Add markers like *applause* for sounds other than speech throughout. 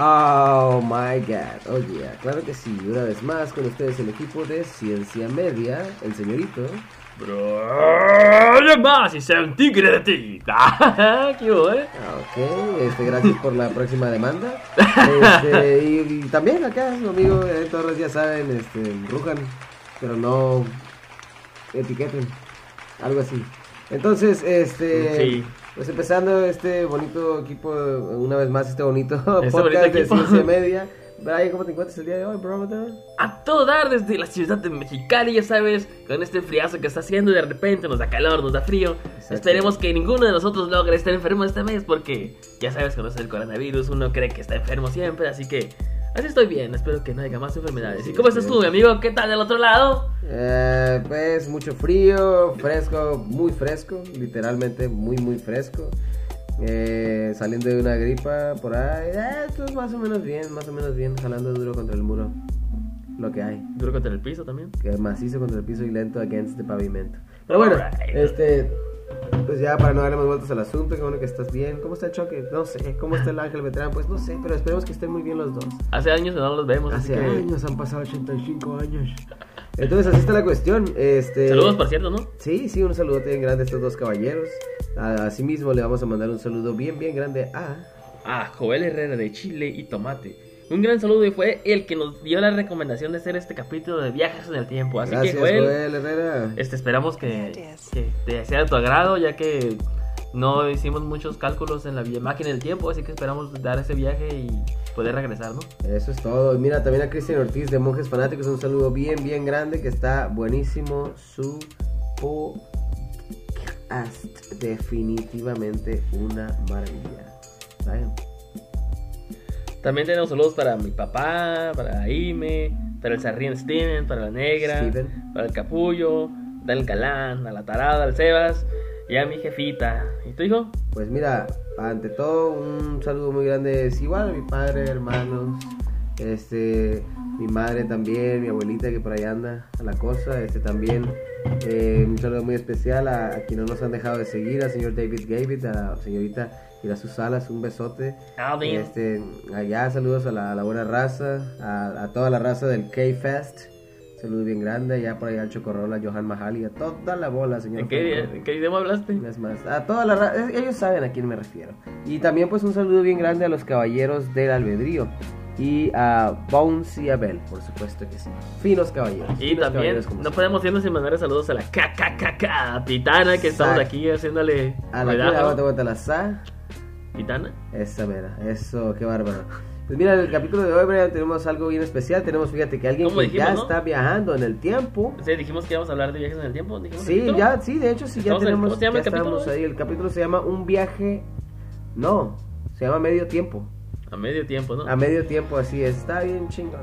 Oh my god, oh yeah, claro que sí, una vez más con ustedes el equipo de Ciencia Media, el señorito. Bro, más y sea un tigre de ti. *laughs* ¿Qué hubo, eh? Ah, Ok, este, gracias por la próxima demanda. Este, y, y también acá, su amigo eh, Torres, ya saben, este, rujan, pero no etiqueten, algo así. Entonces, este, Sí. Pues empezando este bonito equipo, una vez más este bonito Este *laughs* podcast bonito de. Ciencia Media. Brian, ¿cómo te encuentras el día de hoy, brother? A todo dar desde la ciudad de Mexicali, ya sabes, con este friazo que está haciendo y de repente nos da calor, nos da frío. Esperemos que ninguno de nosotros logre estar enfermo este mes porque ya sabes, con eso del coronavirus uno cree que está enfermo siempre, así que así estoy bien, espero que no haya más enfermedades. Sí, ¿Y cómo estás tú, mi amigo? ¿Qué tal del otro lado? Eh, pues mucho frío, fresco, muy fresco, literalmente muy muy fresco. Eh, saliendo de una gripa por ahí, eh, esto es más o menos bien, más o menos bien, jalando duro contra el muro. Lo que hay, Duro contra el piso también. que macizo contra el piso y lento against the pavimento. Pero bueno, Alright. este, pues ya para no darle más vueltas al asunto, qué bueno que estás bien. ¿Cómo está el choque? No sé, ¿cómo está el ángel veterano? Pues no sé, pero esperemos que estén muy bien los dos. Hace años no los vemos, así Hace que... años, han pasado 85 años. Entonces así está la cuestión. Este, Saludos, por cierto, ¿no? Sí, sí, un saludo bien grande a estos dos caballeros. A- Asimismo, le vamos a mandar un saludo bien, bien grande a. a Joel Herrera de Chile y Tomate. Un gran saludo y fue el que nos dio la recomendación de hacer este capítulo de viajes en el tiempo. Así Gracias, que Joel, Joel Herrera. este esperamos que, que te sea de tu agrado, ya que no hicimos muchos cálculos en la máquina del tiempo, así que esperamos dar ese viaje y poder regresar, ¿no? Eso es todo. Mira, también a Cristian Ortiz de Monjes Fanáticos, un saludo bien, bien grande, que está buenísimo su podcast. Definitivamente una maravilla. ¿Saben? También tenemos saludos para mi papá, para Aime, para el Sarrín Steven, para la Negra, Steven. para el Capullo, del Galán, a la Tarada, al Sebas y a mi jefita. ¿Y tu hijo? Pues mira, ante todo un saludo muy grande es igual a mi padre, hermanos, este, mi madre también, mi abuelita que por ahí anda a la cosa, este también eh, un saludo muy especial a, a quienes no nos han dejado de seguir, al señor David Gavit, a la señorita Irasu Salas, un besote. Alvin. Este, allá saludos a la, a la buena raza, a, a toda la raza del K-Fest. Saludo bien grande, allá por allá al Chocorrola, Johan Mahali, a toda la bola, señor. ¿En qué, en qué idioma hablaste? Es más, a toda la ra- eh, ellos saben a quién me refiero. Y también pues un saludo bien grande a los caballeros del albedrío. Y a Bones y Abel, por supuesto que sí. Finos caballeros. Y finos también caballeros no podemos irnos sin mandar saludos a la KKKK Pitana que estamos aquí haciéndole A la aguanta, aguanta la Esa mera, eso, qué bárbaro. Pues mira, en el capítulo de hoy, Brian, tenemos algo bien especial. Tenemos, fíjate, que alguien ¿Cómo que dijimos, ya no? está viajando en el tiempo. Sí, dijimos que íbamos a hablar de viajes en el tiempo. el Sí, ya, sí, de hecho, sí, ya tenemos. ¿cómo se llama ya el capítulo, ahí. El capítulo se llama Un viaje. No, se llama Medio Tiempo. A medio tiempo, ¿no? A medio tiempo, así es. Está bien chingón.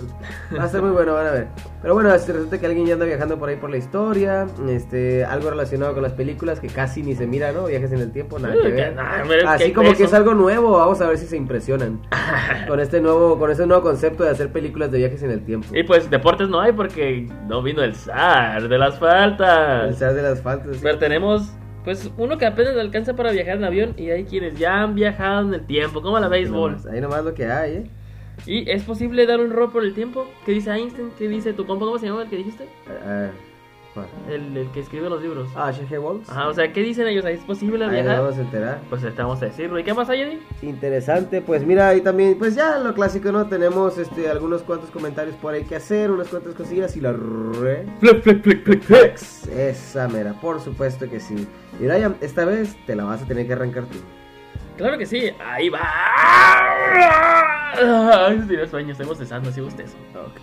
Va a estar muy bueno, van a ver. Pero bueno, este, resulta que alguien ya anda viajando por ahí por la historia. Este, algo relacionado con las películas que casi ni se mira, ¿no? Viajes en el tiempo, nada que *laughs* ver. nah, hombre, Así ¿qué como es que es algo nuevo. Vamos a ver si se impresionan *laughs* con este nuevo, con este nuevo concepto de hacer películas de viajes en el tiempo. Y pues deportes no hay porque no vino el zar de las faltas. El zar de las faltas. sí. Pero tenemos, pues, uno que apenas le alcanza para viajar en avión y hay quienes ya han viajado en el tiempo, como la béisbol. ahí nomás lo que hay, ¿eh? ¿Y es posible dar un rol por el tiempo? ¿Qué dice Einstein? ¿Qué dice tu compa? ¿Cómo se llama el que dijiste? ¿cuál? El, el que escribe los libros. Ah, G.G. Wells. Ajá, o sea, ¿qué dicen ellos? ¿Es posible Ahí viajar? vamos a enterar. Pues estamos a decirlo. ¿Y qué más hay, Eddie? Interesante, pues mira, ahí también, pues ya lo clásico, ¿no? Tenemos este algunos cuantos comentarios por ahí que hacer, unas cuantas cosillas y la re... Flex, flex, flex, flex, flex. Esa mera, por supuesto que sí. Y Ryan, esta vez te la vas a tener que arrancar tú. Claro que sí, ahí va. Ay, tiene sueño, estoy bostezando, así bostezo. Ok.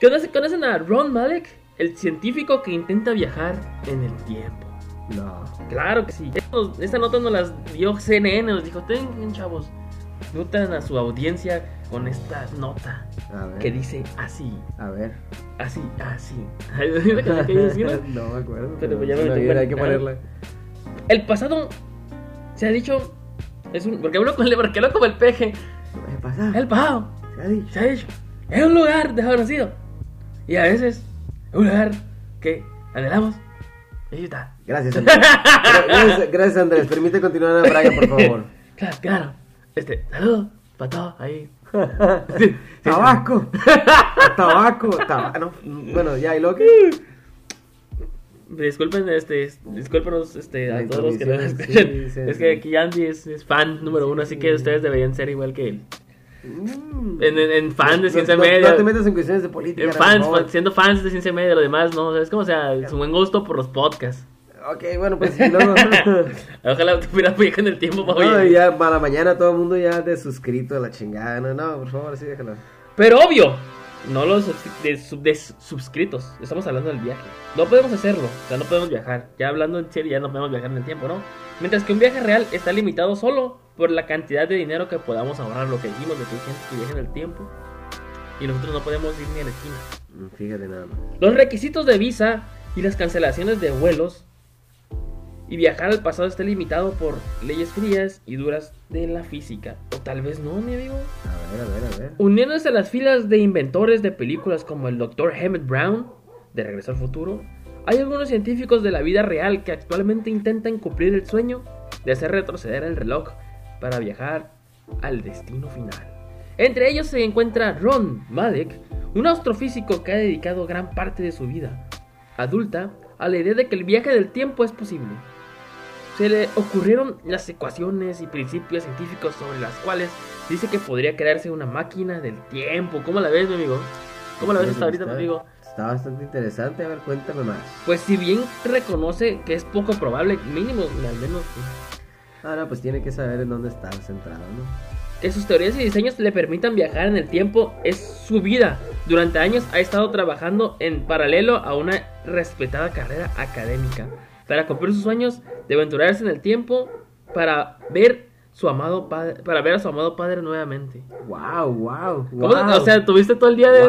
¿Conocen, ¿Conocen a Ron Malek? El científico que intenta viajar en el tiempo. No. Claro que sí. Esta nota nos las dio CNN, nos dijo, tengan chavos, notan a su audiencia con esta nota A ver. que dice así, A ver. así, así. *laughs* ¿La canción que dice así, no? *laughs* no me acuerdo. Pero ya me bien, en- hay que ponerla. El pasado se ha dicho, es un, porque hablo con el, porque hablo como el peje. ¿Qué pasa? El pasado Se ha dicho. se ha dicho, es un lugar desconocido. Y a veces es un lugar que anhelamos. Y ahí está. Gracias, *laughs* Andrés. gracias, gracias, Andrés. Permite continuar a Brian, por favor. Claro, claro. Este, saludo. Pató, ahí. *laughs* *laughs* tabaco. tabaco. tabaco. bueno, ya, y lo que. Disculpen, este, discúlpenos este, a todos los que nos escuchan. es que aquí Andy es, es, fan número uno, así que ustedes deberían ser igual que él. Mm. En, en, fan de ciencia media. No te metas en cuestiones de política. En fans, siendo fans de ciencia media, lo demás, ¿no? O sea, es como sea, su buen gusto por los podcasts. Ok, bueno, pues luego. *laughs* Ojalá tuviera viaje en el tiempo para No, ya para la mañana todo el mundo ya de suscrito a la chingada. No, no, por favor, sí, déjalo. Pero obvio, no los de, suscritos. Estamos hablando del viaje. No podemos hacerlo, o sea, no podemos viajar. Ya hablando en serio, ya no podemos viajar en el tiempo, ¿no? Mientras que un viaje real está limitado solo por la cantidad de dinero que podamos ahorrar. Lo que dijimos de que hay gente que viaja en el tiempo y nosotros no podemos ir ni a la esquina. Fíjate nada más. Los requisitos de visa y las cancelaciones de vuelos y viajar al pasado está limitado por leyes frías y duras de la física. O tal vez no, mi amigo. A ver, a ver, a ver. Uniéndose a las filas de inventores de películas como el Dr. Emmett Brown, de Regreso al Futuro, hay algunos científicos de la vida real que actualmente intentan cumplir el sueño de hacer retroceder el reloj para viajar al destino final. Entre ellos se encuentra Ron Malek, un astrofísico que ha dedicado gran parte de su vida adulta a la idea de que el viaje del tiempo es posible se le ocurrieron las ecuaciones y principios científicos sobre las cuales dice que podría crearse una máquina del tiempo. ¿Cómo la ves, mi amigo? ¿Cómo la ves hasta ahorita, mi amigo? Está bastante interesante, a ver, cuéntame más. Pues si bien reconoce que es poco probable, mínimo, al menos... Ahora, pues tiene que saber en dónde está centrado, ¿no? Que sus teorías y diseños le permitan viajar en el tiempo es su vida. Durante años ha estado trabajando en paralelo a una respetada carrera académica para cumplir sus sueños de aventurarse en el tiempo para ver su amado padre, para ver a su amado padre nuevamente. Wow, wow, O sea, tuviste todo el día de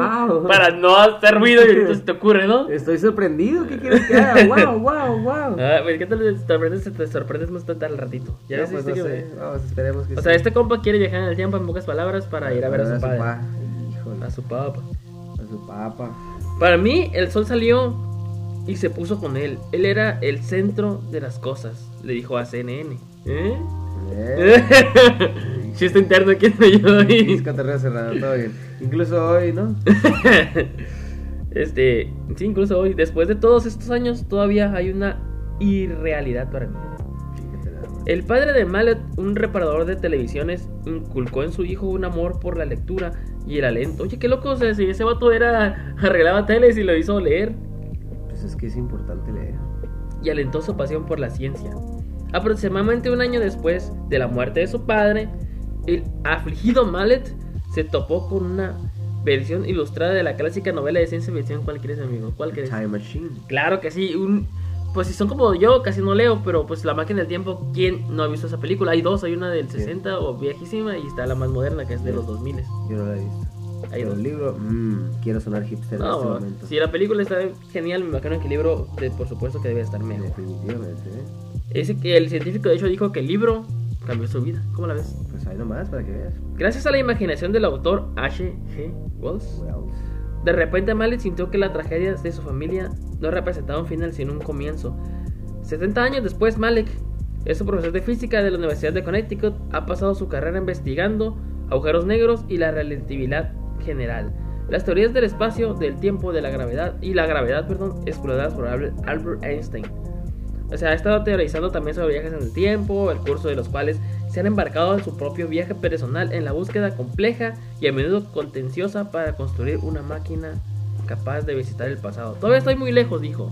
para no hacer ruido y ahorita se te ocurre, ¿no? Estoy sorprendido, ¿qué quieres que haga? Wow, wow, wow. Ah, ¿qué tal te sorprendes, te sorprendes más tanto al ratito? Ya no, pues no sé. Vamos, esperemos que O sea, este compa quiere viajar en el tiempo en pocas palabras para ir a ver a su padre. A su papá. A su papá. Para mí, el sol salió y se puso con él. Él era el centro de las cosas, le dijo a CNN. ¿Eh? *laughs* Chiste interno, ¿quién me ayudó ahí? cerrado, todo bien. Incluso hoy, ¿no? *laughs* este, sí, incluso hoy. Después de todos estos años, todavía hay una irrealidad para mí. El padre de Mallet, un reparador de televisiones, inculcó en su hijo un amor por la lectura y el alento. Oye, qué loco, o sea, si ese vato era arreglaba teles y lo hizo leer. Pues es que es importante leer. Y alentó su pasión por la ciencia. Aproximadamente un año después de la muerte de su padre, el afligido Mallet se topó con una versión ilustrada de la clásica novela de ciencia ficción. ¿Cuál quieres, amigo? ¿Cuál quieres? Time Machine. Claro que sí. Un, pues si son como yo, casi no leo, pero pues La máquina del tiempo, ¿quién no ha visto esa película? Hay dos, hay una del 60 o viejísima y está la más moderna que es de los 2000. Yo no la he visto. Hay el libro, mmm, quiero sonar hipster en este momento. Si la película está genial, me imagino que el libro, por supuesto, que debe estar mejor. Definitivamente. Ese que el científico, de hecho, dijo que el libro cambió su vida. ¿Cómo la ves? Pues ahí nomás, para que veas. Gracias a la imaginación del autor H. G. Wells, de repente Mallet sintió que la tragedia de su familia no representaba un final, sino un comienzo. 70 años después, Malek es un profesor de física de la Universidad de Connecticut. Ha pasado su carrera investigando agujeros negros y la relatividad general. Las teorías del espacio, del tiempo, de la gravedad y la gravedad, perdón, exploradas por Albert Einstein. O sea, ha estado teorizando también sobre viajes en el tiempo, el curso de los cuales se han embarcado en su propio viaje personal en la búsqueda compleja y a menudo contenciosa para construir una máquina capaz de visitar el pasado. Todavía estoy muy lejos, dijo.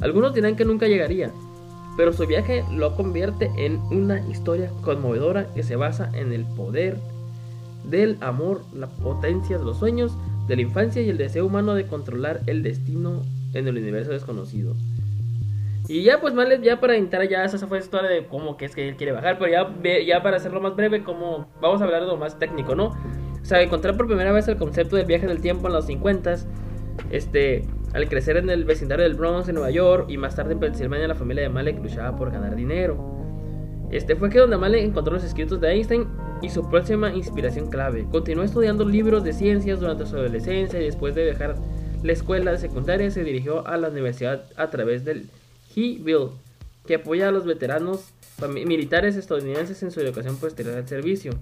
Algunos dirán que nunca llegaría, pero su viaje lo convierte en una historia conmovedora que se basa en el poder del amor, la potencia de los sueños, de la infancia y el deseo humano de controlar el destino en el universo desconocido. Y ya pues vale, ya para entrar ya esa fue la historia de cómo que es que él quiere bajar, pero ya, ya para hacerlo más breve, como vamos a hablar de lo más técnico, ¿no? O sea, encontrar por primera vez el concepto del viaje en el tiempo en los 50 este, al crecer en el vecindario del Bronx en Nueva York y más tarde en Pensilvania la familia de Malek luchaba por ganar dinero. Este fue que donde Malek encontró los escritos de Einstein y su próxima inspiración clave. Continuó estudiando libros de ciencias durante su adolescencia y después de dejar la escuela de secundaria se dirigió a la universidad a través del He-Bill, que apoya a los veteranos militares estadounidenses en su educación posterior al servicio.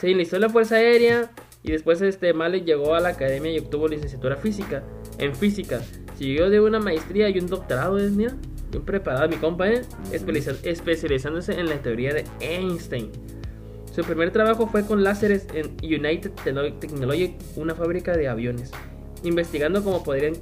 Se enlistó en la Fuerza Aérea y después este Malek llegó a la academia y obtuvo licenciatura física en física. Siguió de una maestría y un doctorado, es mira, bien preparado mi compa, ¿eh? Especializándose en la teoría de Einstein. Su primer trabajo fue con láseres en United Technology, una fábrica de aviones, investigando cómo podrían,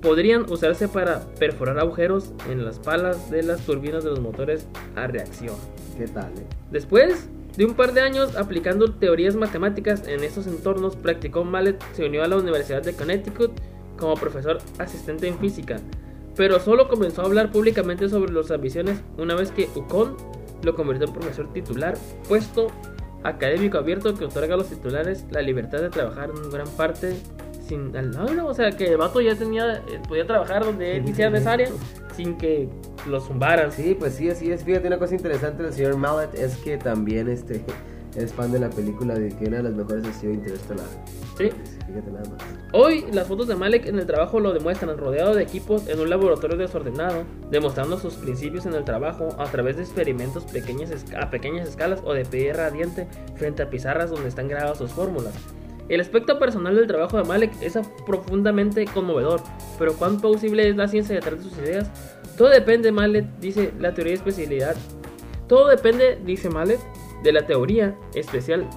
podrían usarse para perforar agujeros en las palas de las turbinas de los motores a reacción. ¿Qué tal, eh? Después de un par de años aplicando teorías matemáticas en estos entornos, practicó Mallet, se unió a la Universidad de Connecticut como profesor asistente en física, pero solo comenzó a hablar públicamente sobre sus ambiciones una vez que UConn lo convirtió en profesor titular, puesto académico abierto que otorga a los titulares la libertad de trabajar en gran parte sin al no, no, o sea que el vato ya tenía eh, podía trabajar donde él quisiera en esa área sin que lo zumbaran. Sí, pues sí, así es. Fíjate, una cosa interesante del señor Mallet es que también este *laughs* es fan de la película de que una de las mejores ha sido Interestelar. Sí. Fíjate nada más. Hoy las fotos de Malek en el trabajo lo demuestran rodeado de equipos en un laboratorio desordenado, demostrando sus principios en el trabajo a través de experimentos pequeñas a pequeñas escalas o de pie radiante frente a pizarras donde están grabadas sus fórmulas. El aspecto personal del trabajo de Malek es profundamente conmovedor, pero ¿cuán posible es la ciencia detrás de sus ideas? Todo depende, Malek, dice la teoría de especialidad. Todo depende, dice Malek, de la teoría especial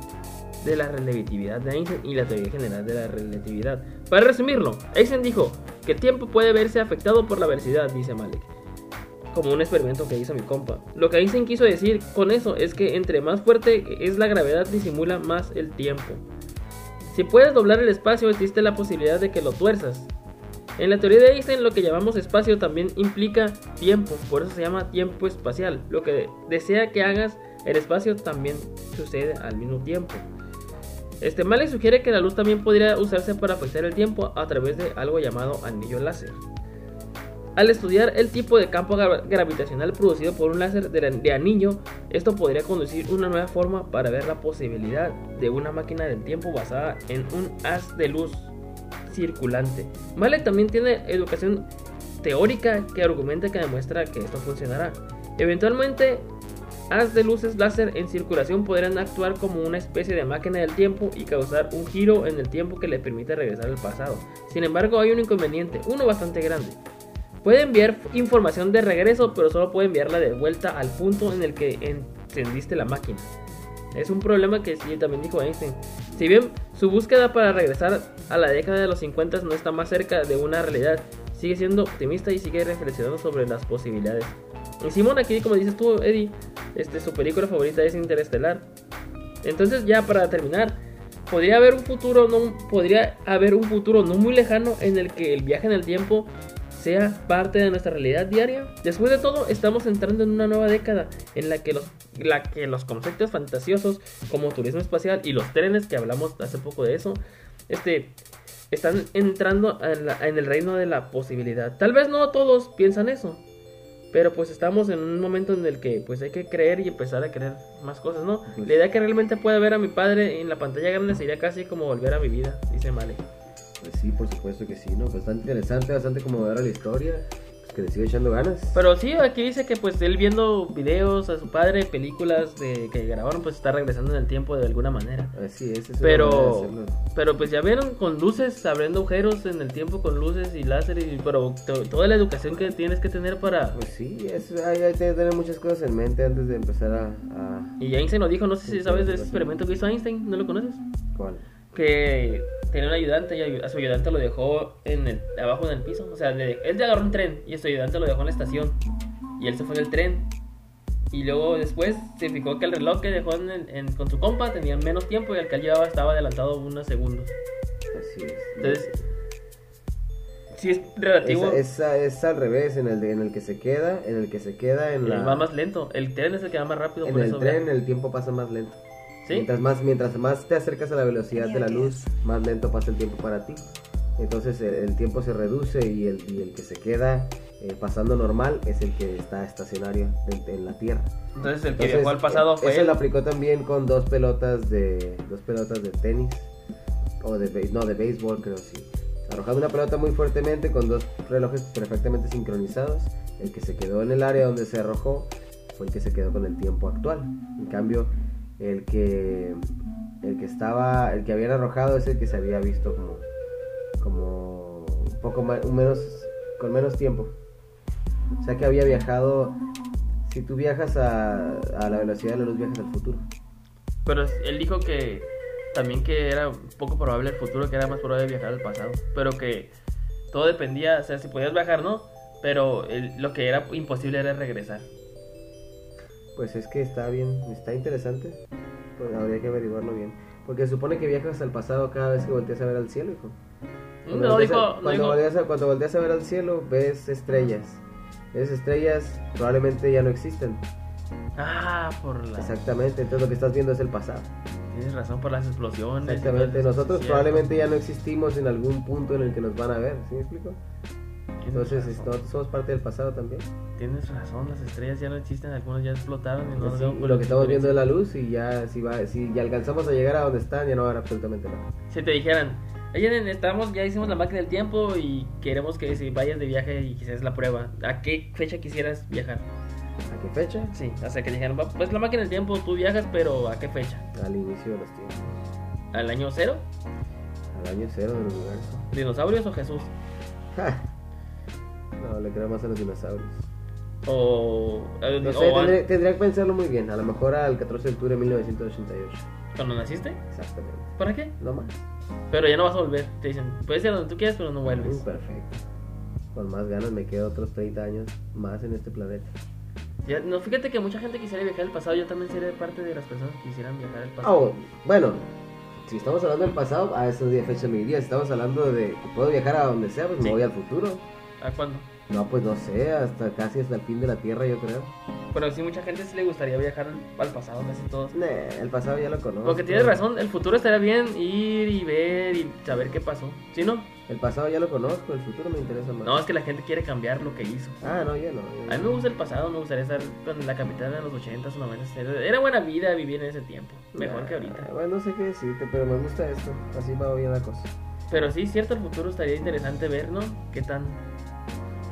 de la relatividad de Einstein y la teoría general de la relatividad. Para resumirlo, Einstein dijo que el tiempo puede verse afectado por la velocidad, dice Malek. Como un experimento que hizo mi compa. Lo que Einstein quiso decir con eso es que entre más fuerte es la gravedad disimula más el tiempo. Si puedes doblar el espacio existe la posibilidad de que lo tuerzas. En la teoría de Einstein lo que llamamos espacio también implica tiempo, por eso se llama tiempo espacial. Lo que desea que hagas el espacio también sucede al mismo tiempo. Este Malek sugiere que la luz también podría usarse para afectar el tiempo a través de algo llamado anillo láser. Al estudiar el tipo de campo gra- gravitacional producido por un láser de, anillo, esto podría conducir una nueva forma para ver la posibilidad de una máquina del tiempo basada en un haz de luz circulante. Malek también tiene educación teórica que argumenta que demuestra que esto funcionará. Eventualmente, haz de luces láser en circulación podrán actuar como una especie de máquina del tiempo y causar un giro en el tiempo que le permite regresar al pasado. Sin embargo, hay un inconveniente, uno bastante grande. Puede enviar información de regreso, pero solo puede enviarla de vuelta al punto en el que encendiste la máquina. Es un problema que también dijo Einstein. Si bien su búsqueda para regresar a la década de los 50 no está más cerca de una realidad, sigue siendo optimista y sigue reflexionando sobre las posibilidades. Y Simón aquí, como dices tú, Eddie, este, su película favorita es Interestelar. Entonces ya para terminar, podría haber un futuro no podría haber un futuro no muy lejano en el que el viaje en el tiempo sea parte de nuestra realidad diaria. Después de todo, estamos entrando en una nueva década en la que los, la que los conceptos fantasiosos como turismo espacial y los trenes, que hablamos hace poco de eso, este, están entrando en, la- en el reino de la posibilidad. Tal vez no todos piensan eso, pero pues estamos en un momento en el que pues hay que creer y empezar a creer más cosas, ¿no? La idea que realmente pueda ver a mi padre en la pantalla grande sería casi como volver a mi vida, dice Male. Pues sí, por supuesto que sí, ¿no? Bastante interesante, bastante conmovedora la historia. Pues que le siga echando ganas. Pero sí, aquí dice que pues él viendo videos a su padre, películas de que grabaron, pues está regresando en el tiempo de alguna manera. Así es, es Pero, pero pues ya vieron con luces, abriendo agujeros en el tiempo con luces y láser, y, pero to- toda la educación que tienes que tener para... Pues sí, es, hay, hay que tener muchas cosas en mente antes de empezar a... a- Y Einstein lo dijo, no sé si sabes de ese experimento que hizo Einstein, ¿no lo conoces? ¿Cuál? Que tenía un ayudante y a su ayudante lo dejó en el, abajo en el piso. O sea, le- él le agarró un tren y a su ayudante lo dejó en la estación. Y él se fue en el tren. Y luego después se fijó que el reloj que dejó en el- en- con su compa tenía menos tiempo y el que él llevaba estaba adelantado unos segundos. Así es. Entonces, sí es relativo. Es, al revés, en el, de- en el que se queda, en el que se queda en la... va más lento. El tren es el que va más rápido. En por el eso tren el tiempo pasa más lento. ¿Sí? Mientras más, mientras más te acercas a la velocidad de la luz, más lento pasa el tiempo para ti. Entonces el, el tiempo se reduce y el, y el que se queda eh, pasando normal es el que está estacionario en, en la Tierra. Entonces el que Entonces, viajó al pasado eh, fue Eso él. lo aplicó también con dos pelotas de dos pelotas de tenis o de no de béisbol creo sí. Arrojando una pelota muy fuertemente con dos relojes perfectamente sincronizados. El que se quedó en el área donde se arrojó fue el que se quedó con el tiempo actual. En cambio, el que el que estaba, el que habían arrojado es el que se había visto como, como un poco más, menos, con menos tiempo. O sea que había viajado, si tú viajas a, a la velocidad de la luz, viajas al futuro. Pero él dijo que también que era poco probable el futuro, que era más probable viajar al pasado, pero que todo dependía, o sea, si podías viajar, ¿no? Pero lo que era imposible era regresar. Pues es que está bien, está interesante. Pues habría que averiguarlo bien. Porque se supone que viajas al pasado cada vez que volteas a ver al cielo, hijo. Cuando, no, dijo, cuando, Volteas a, cuando volteas a ver al cielo, ves estrellas. Esas estrellas probablemente ya no existen. Ah, por la... Exactamente, entonces lo que estás viendo es el pasado. Tienes razón por las explosiones. Exactamente, nosotros probablemente ya no existimos en algún punto en el que nos van a ver, ¿sí me explico? Entonces, somos parte del pasado también. Tienes razón, las estrellas ya no existen, algunas ya explotaron y no sí, lo que estamos viendo es la luz y ya si va, si ya alcanzamos a llegar a donde están, ya no va a haber absolutamente nada. Si te dijeran, oye, estamos, ya hicimos la máquina del tiempo y queremos que si vayas de viaje y quisieras la prueba, ¿a qué fecha quisieras viajar? ¿A qué fecha? Sí, o sea que dijeron, pues la máquina del tiempo, tú viajas, pero ¿a qué fecha? Al inicio de los tiempos. ¿Al año cero? Al año cero del universo. ¿Dinosaurios o Jesús? No, le creo más a los dinosaurios. O. Eh, no sé, tendría, que pensarlo muy bien. A lo mejor al 14 de octubre de 1988. ¿Cuándo naciste? Exactamente. ¿Para qué? No más. Pero ya no vas a volver. Te dicen, puedes ir donde tú quieras, pero no vuelves. Mm, perfecto. Con más ganas me quedo otros 30 años más en este planeta no, fíjate que mucha gente quisiera viajar al pasado. Yo también sería parte de las personas que quisieran viajar al pasado. Oh, bueno, si estamos hablando del pasado, a esos días fecha me iría. Si estamos hablando de que puedo viajar a donde sea, pues me voy al futuro. ¿A cuándo? No, pues no sé, hasta casi hasta el fin de la Tierra, yo creo. Pero sí, mucha gente sí le gustaría viajar al pasado, casi todos. el pasado ya lo conozco. Porque tienes razón, el futuro estaría bien ir y ver y saber qué pasó. ¿Sí, no? El pasado ya lo conozco, el futuro me interesa más. No, es que la gente quiere cambiar lo que hizo. Ah, no, ya no. A mí me gusta el pasado, me gustaría estar con la capital en los 80s o 90 Era buena vida vivir en ese tiempo, mejor que ahorita. Bueno, no sé qué decirte, pero me gusta esto. Así va bien la cosa. Pero sí, cierto, el futuro estaría interesante ver, ¿no? ¿Qué tan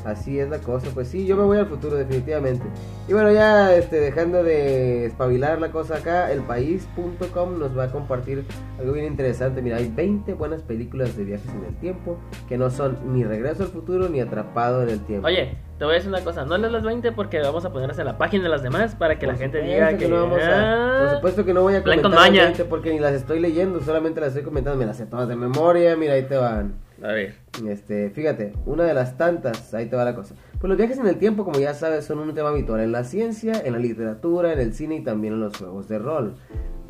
Así es la cosa, pues sí, yo me voy al futuro definitivamente. Y bueno, ya este, dejando de espabilar la cosa acá, elpaís.com nos va a compartir algo bien interesante. Mira, hay 20 buenas películas de viajes en el tiempo que no son ni Regreso al futuro ni Atrapado en el tiempo. Oye, te voy a decir una cosa, no leas las 20 porque vamos a ponerlas en la página de las demás para que la gente diga que, no vamos a, Por supuesto que no voy a comentar las 20 porque ni las estoy leyendo, solamente las estoy comentando, me las sé todas de memoria, mira, ahí te van. A ver. Este, fíjate, una de las tantas, ahí te va la cosa. Pues los viajes en el tiempo, como ya sabes, son un tema habitual en la ciencia, en la literatura, en el cine y también en los juegos de rol.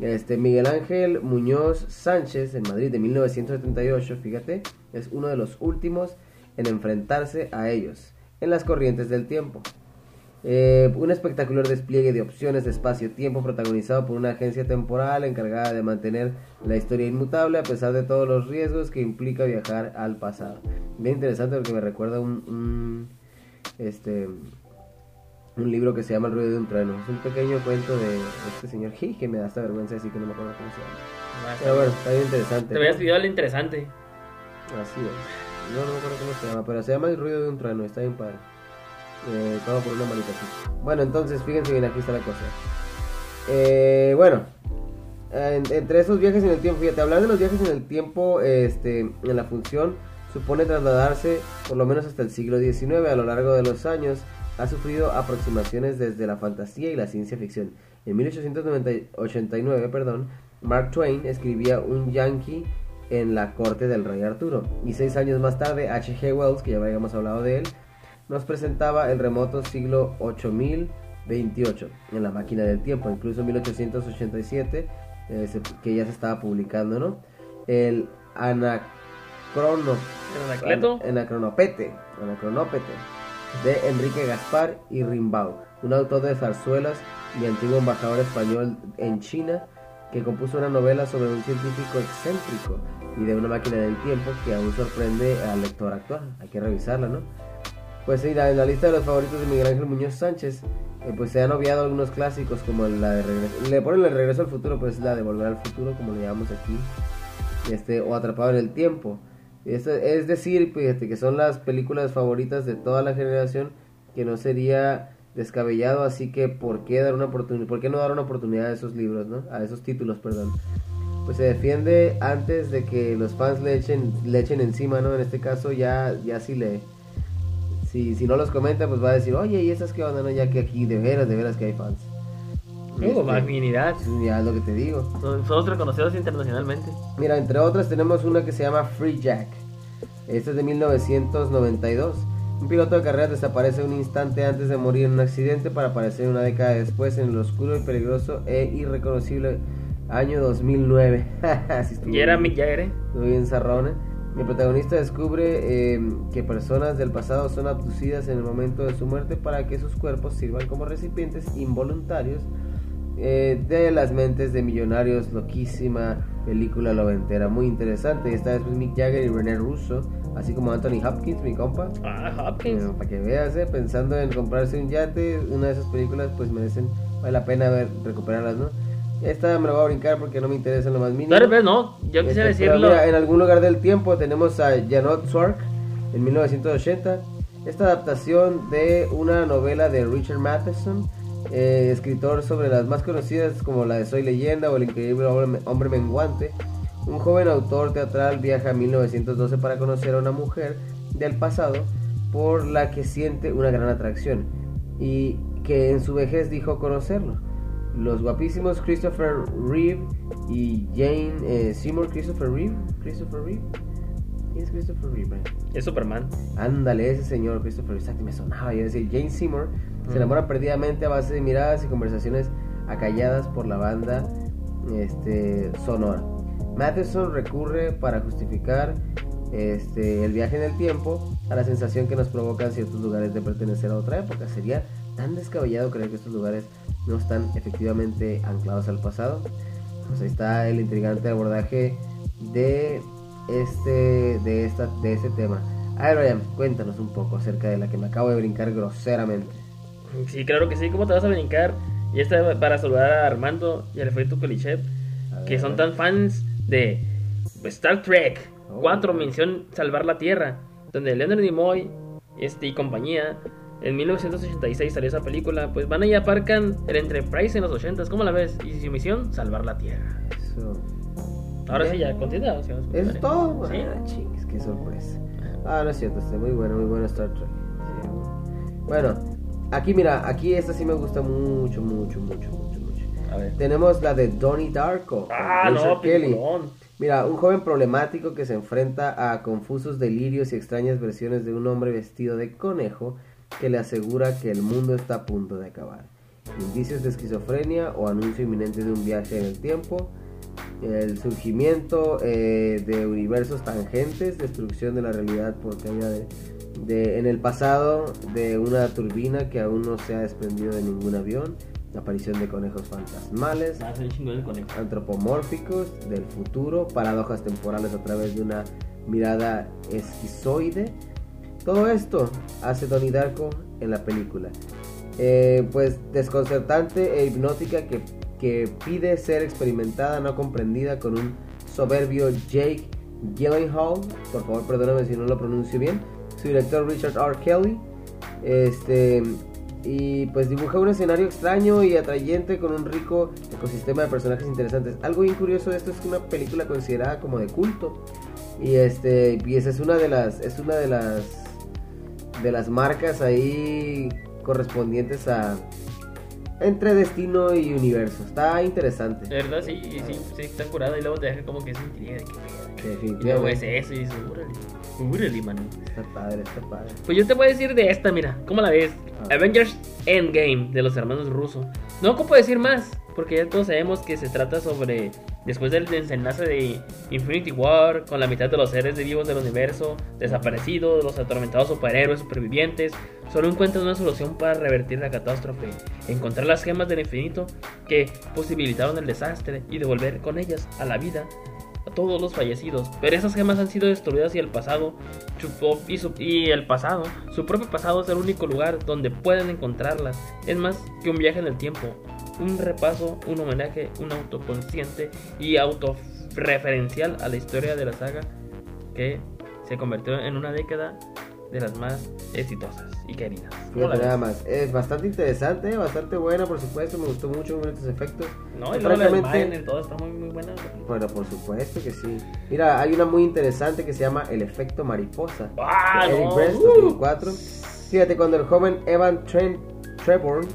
Este, Miguel Ángel Muñoz Sánchez, en Madrid de 1978, fíjate, es uno de los últimos en enfrentarse a ellos, en las corrientes del tiempo. Eh, un espectacular despliegue de opciones de espacio-tiempo protagonizado por una agencia temporal encargada de mantener la historia inmutable a pesar de todos los riesgos que implica viajar al pasado. Bien interesante porque me recuerda un, este un libro que se llama El ruido de un trueno. Es un pequeño cuento de este señor G que me da esta vergüenza así que no me acuerdo cómo se llama. Ah, Pero bueno, está bien interesante. Te habías pedido algo interesante. Así es. No, no me acuerdo cómo se llama, pero se llama El ruido de un trueno, está bien padre. Eh, todo por una malita Bueno, entonces fíjense bien, aquí está la cosa. Eh, bueno, entre esos viajes en el tiempo, fíjate, hablar de los viajes en el tiempo este, en la función supone trasladarse por lo menos hasta el siglo XIX. A lo largo de los años ha sufrido aproximaciones desde la fantasía y la ciencia ficción. En 1889, perdón, Mark Twain escribía un yankee en la corte del rey Arturo. Y seis años más tarde, H.G. Wells, que ya habíamos hablado de él, nos presentaba el remoto siglo 8028 en la máquina del tiempo, incluso en 1887, eh, que ya se estaba publicando, ¿no? El anacrono, anacronopete, anacronopete de Enrique Gaspar y Rimbaud, un autor de zarzuelas y antiguo embajador español en China que compuso una novela sobre un científico excéntrico y de una máquina del tiempo que aún sorprende al lector actual. Hay que revisarla, ¿no? Pues sí, en la lista de los favoritos de Miguel Ángel Muñoz Sánchez, eh, pues se han obviado algunos clásicos como la de regreso, le ponen el regreso al futuro, pues la de volver al futuro, como le llamamos aquí, este, o atrapado en el tiempo. Es, es decir, fíjate que son las películas favoritas de toda la generación, que no sería descabellado, así que ¿por qué dar una oportunidad, por qué no dar una oportunidad a esos libros, ¿no? A esos títulos, perdón. pues se defiende antes de que los fans le echen, le echen encima, ¿no? En este caso ya, ya si le... Si, si no los comenta, pues va a decir, oye, ¿y esas qué onda, no? Ya que aquí de veras, de veras que hay fans. Uh, Este, magnanimidad. ya es lo que te digo. Son, son reconocidos internacionalmente. Mira, entre otras tenemos una que se llama Free Jack. Esta es de 1992. Un piloto de carreras desaparece un instante antes de morir en un accidente para aparecer una década después en el oscuro y peligroso e irreconocible año 2009. *laughs* Así estuvo Y era Mick Jagger, ¿eh? Estuvo bien zarrona. El protagonista descubre eh, que personas del pasado son abducidas en el momento de su muerte para que sus cuerpos sirvan como recipientes involuntarios eh, de las mentes de millonarios. Loquísima película noventera, muy interesante. Esta vez pues, Mick Jagger y René Russo, así como Anthony Hopkins, mi compa. Ah, Hopkins. Eh, para que veas, eh, pensando en comprarse un yate, una de esas películas pues merecen, vale la pena ver, recuperarlas, ¿no? Esta me la voy a brincar porque no me interesa en lo más mínimo. Vez no, yo quisiera Este, pero decirlo. mira, en algún lugar del tiempo tenemos a Janot Swark en 1980. Esta adaptación de una novela de Richard Matheson, eh, escritor sobre las más conocidas como la de Soy Leyenda o El Increíble Hombre, Hombre Menguante. Un joven autor teatral viaja a 1912 para conocer a una mujer del pasado por la que siente una gran atracción y que en su vejez dijo conocerlo. Los guapísimos Christopher Reeve y Jane eh, Seymour. Christopher Reeve. Christopher Reeve. ¿Quién es Christopher Reeve? Es Superman. Ándale, ese señor Christopher Reeve. Me sonaba. Yo decía Jane Seymour se enamora perdidamente a base de miradas y conversaciones acalladas por la banda este, sonora. Matheson recurre para justificar este, el viaje en el tiempo a la sensación que nos provocan ciertos lugares de pertenecer a otra época. Sería tan descabellado creer que estos lugares no están efectivamente anclados al pasado. Pues ahí está el intrigante abordaje de este, de esta, de este tema. A ver, Brian, cuéntanos un poco acerca de la que me acabo de brincar groseramente. Sí, claro que sí. ¿Cómo te vas a brincar? Y esta para saludar a Armando y a Alfredo Kolichev, A ver, que son tan fans de Star Trek Oh. 4, mención Salvar la Tierra, donde Leonard Nimoy este, y compañía, en 1986 salió esa película, pues van y aparcan el Enterprise en los 80s, ¿cómo la ves? Y su misión, salvar la Tierra. Eso. Ahora Bien. sí, ya, continúa. si ¿Eso es todo? Sí. Ah, chingues, qué sorpresa. Ah, no es cierto, está muy bueno, muy bueno Star Trek. Sí, bueno, aquí mira, aquí esta sí me gusta mucho, mucho, mucho, mucho, mucho. A ver. Tenemos la de Donnie Darko. Ah, no, Kelly. Mira, un joven problemático que se enfrenta a confusos delirios y extrañas versiones de un hombre vestido de conejo que le asegura que el mundo está a punto de acabar. Indicios de esquizofrenia o anuncio inminente de un viaje en el tiempo. El surgimiento eh, de universos tangentes, destrucción de la realidad por caída de, de- en el pasado de una turbina que aún no se ha desprendido de ningún avión. Aparición de conejos fantasmales, Ah, antropomórficos del futuro, paradojas temporales a través de una mirada esquizoide. Todo esto hace Donnie Darko en la película. Eh, pues desconcertante e hipnótica que, que pide ser experimentada, no comprendida con un soberbio Jake Gyllenhaal. Por favor, perdóname si no lo pronuncio bien. Su director Richard R. Kelly. Este, y pues dibuja un escenario extraño y atrayente con un rico ecosistema de personajes interesantes. Algo bien curioso de esto es que una película considerada como de culto. Y este, esa es una de las, es una de las, de las marcas ahí correspondientes a entre destino y universo. Está interesante. De verdad, sí, sí, sí, sí, está curada y luego te deja como que esa intriga de que pedo. Y luego es Definitivamente. eso y dices, órale, órale, mano. Está padre, está padre. Pues yo te voy a decir de esta, mira, ¿cómo la ves? Ah. Avengers Endgame de los hermanos rusos. No ocupo decir más, porque ya todos sabemos que se trata sobre después del desenlace de Infinity War, con la mitad de los seres vivos del universo desaparecidos, los atormentados superhéroes supervivientes, solo encuentran una solución para revertir la catástrofe, encontrar las gemas del infinito que posibilitaron el desastre y devolver con ellas a la vida todos los fallecidos. Pero esas gemas han sido destruidas y el pasado y, su- el pasado, su propio pasado es el único lugar donde pueden encontrarlas. Es más que un viaje en el tiempo, un repaso, un homenaje, un autoconsciente y autorreferencial a la historia de la saga que se convirtió en una década de las más exitosas y queridas. Nada más. Es bastante interesante, bastante buena, por supuesto. Me gustó mucho, bonitos efectos. No, y Miner, todo está muy, muy buena. Bueno, por supuesto que sí. Mira, hay una muy interesante que se llama El efecto mariposa. ¡Ah, de Eric no! Brest, ¡Uh! 2004. Fíjate, cuando el joven Evan Trent Treborn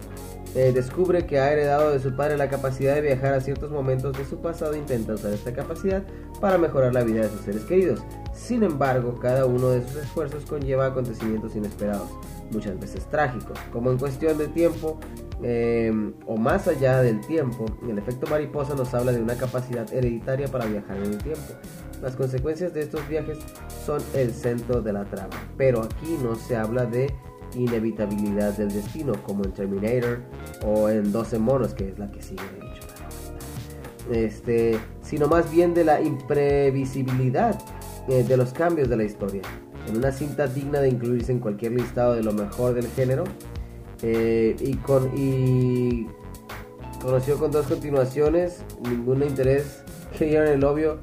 eh, descubre que ha heredado de su padre la capacidad de viajar a ciertos momentos de su pasado, intenta usar esta capacidad para mejorar la vida de sus seres queridos. Sin embargo, cada uno de sus esfuerzos conlleva acontecimientos inesperados, muchas veces trágicos, como en cuestión de tiempo eh, o más allá del tiempo. El efecto mariposa nos habla de una capacidad hereditaria para viajar en el tiempo. Las consecuencias de estos viajes son el centro de la trama, pero aquí no se habla de inevitabilidad del destino, como en Terminator o en 12 monos, que es la que sigue de hecho. Este, sino más bien de la imprevisibilidad eh, de los cambios de la historia. En una cinta digna de incluirse en cualquier listado de lo mejor del género, eh, y con y conoció con dos continuaciones, ningún interés *laughs* que dieron el obvio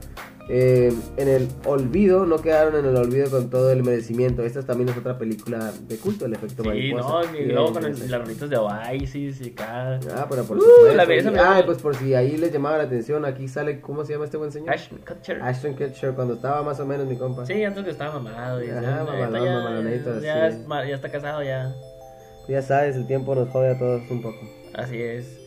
eh, en el olvido, no quedaron en el olvido con todo el merecimiento. Esta también es otra película de culto, el efecto Sí, mariposa. no, y luego con el- de Oasis y acá. Ah, pero por Uh, supuesto. la belleza Y- ah, pues por si ahí les llamaba la atención, aquí sale, ¿cómo se llama este buen señor? Ashton Kutcher. Ashton Kutcher, cuando estaba más o menos mi compa. Sí, antes que estaba mamado. Y Ajá, ya, mamalón, ya, mamalonito, sí. ya está casado, ya. Ya sabes, el tiempo nos jode a todos un poco. Así es.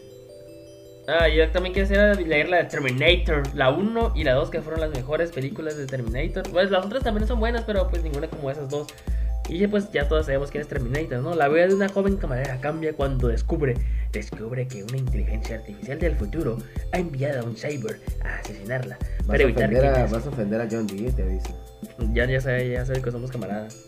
Ah, yo también quisiera leer la de Terminator, la 1 y la 2, que fueron las mejores películas de Terminator. Pues las otras también son buenas, pero pues ninguna como esas dos. Y ya, pues ya todos sabemos quién es Terminator, ¿no? La vida de una joven camarera cambia cuando descubre, descubre que una inteligencia artificial del futuro ha enviado a un cyber a asesinarla Vas para evitar ofender a, que vas a ofender a John Dee, te aviso. ya, ya sabe, ya sabe que somos camaradas.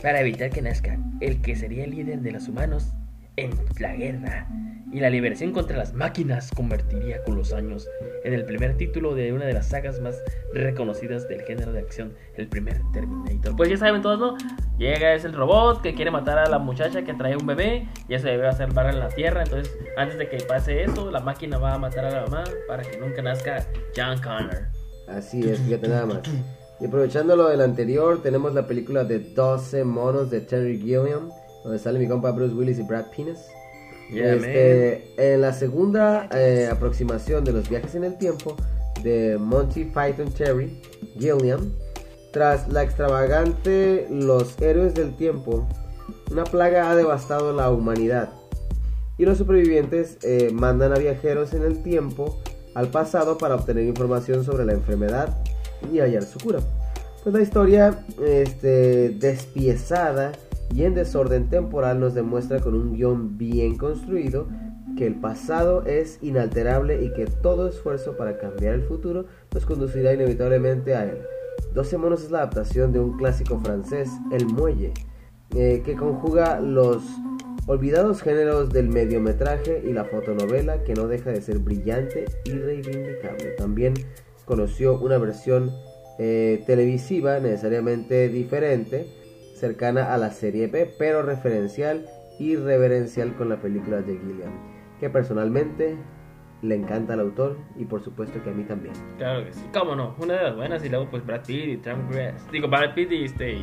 Para evitar que nazca el que sería el líder de los humanos en la guerra. Y la liberación contra las máquinas convertiría con los años en el primer título de una de las sagas más reconocidas del género de acción, el primer Terminator. Pues ya saben todos, ¿no? Llega es el robot que quiere matar a la muchacha que trae un bebé, ya se debe hacer barra en la tierra, entonces antes de que pase eso, la máquina va a matar a la mamá para que nunca nazca John Connor. Así es, fíjate nada más. Y aprovechando lo del anterior, tenemos la película de 12 monos de Terry Gilliam, donde sale mi compa Bruce Willis y Brad. Yeah, Este, en la segunda eh, aproximación de los viajes en el tiempo de Monty Python Terry Gilliam, tras la extravagante Los héroes del tiempo, una plaga ha devastado la humanidad y los supervivientes eh, mandan a viajeros en el tiempo al pasado para obtener información sobre la enfermedad y hallar su cura. Pues la historia este, despiezada y en desorden temporal nos demuestra con un guion bien construido que el pasado es inalterable y que todo esfuerzo para cambiar el futuro nos conducirá inevitablemente a él. 12 monos es la adaptación de un clásico francés, El Muelle, eh, que conjuga los olvidados géneros del mediometraje y la fotonovela que no deja de ser brillante y reivindicable. También conoció una versión eh, televisiva necesariamente diferente, cercana a la serie B, pero referencial y reverencial con la película de Gilliam, que personalmente le encanta al autor y por supuesto que a mí también. Claro que sí, cómo no, una de las buenas y luego pues Brad Pitt y Tom Cruise, digo Brad Pitt y, este,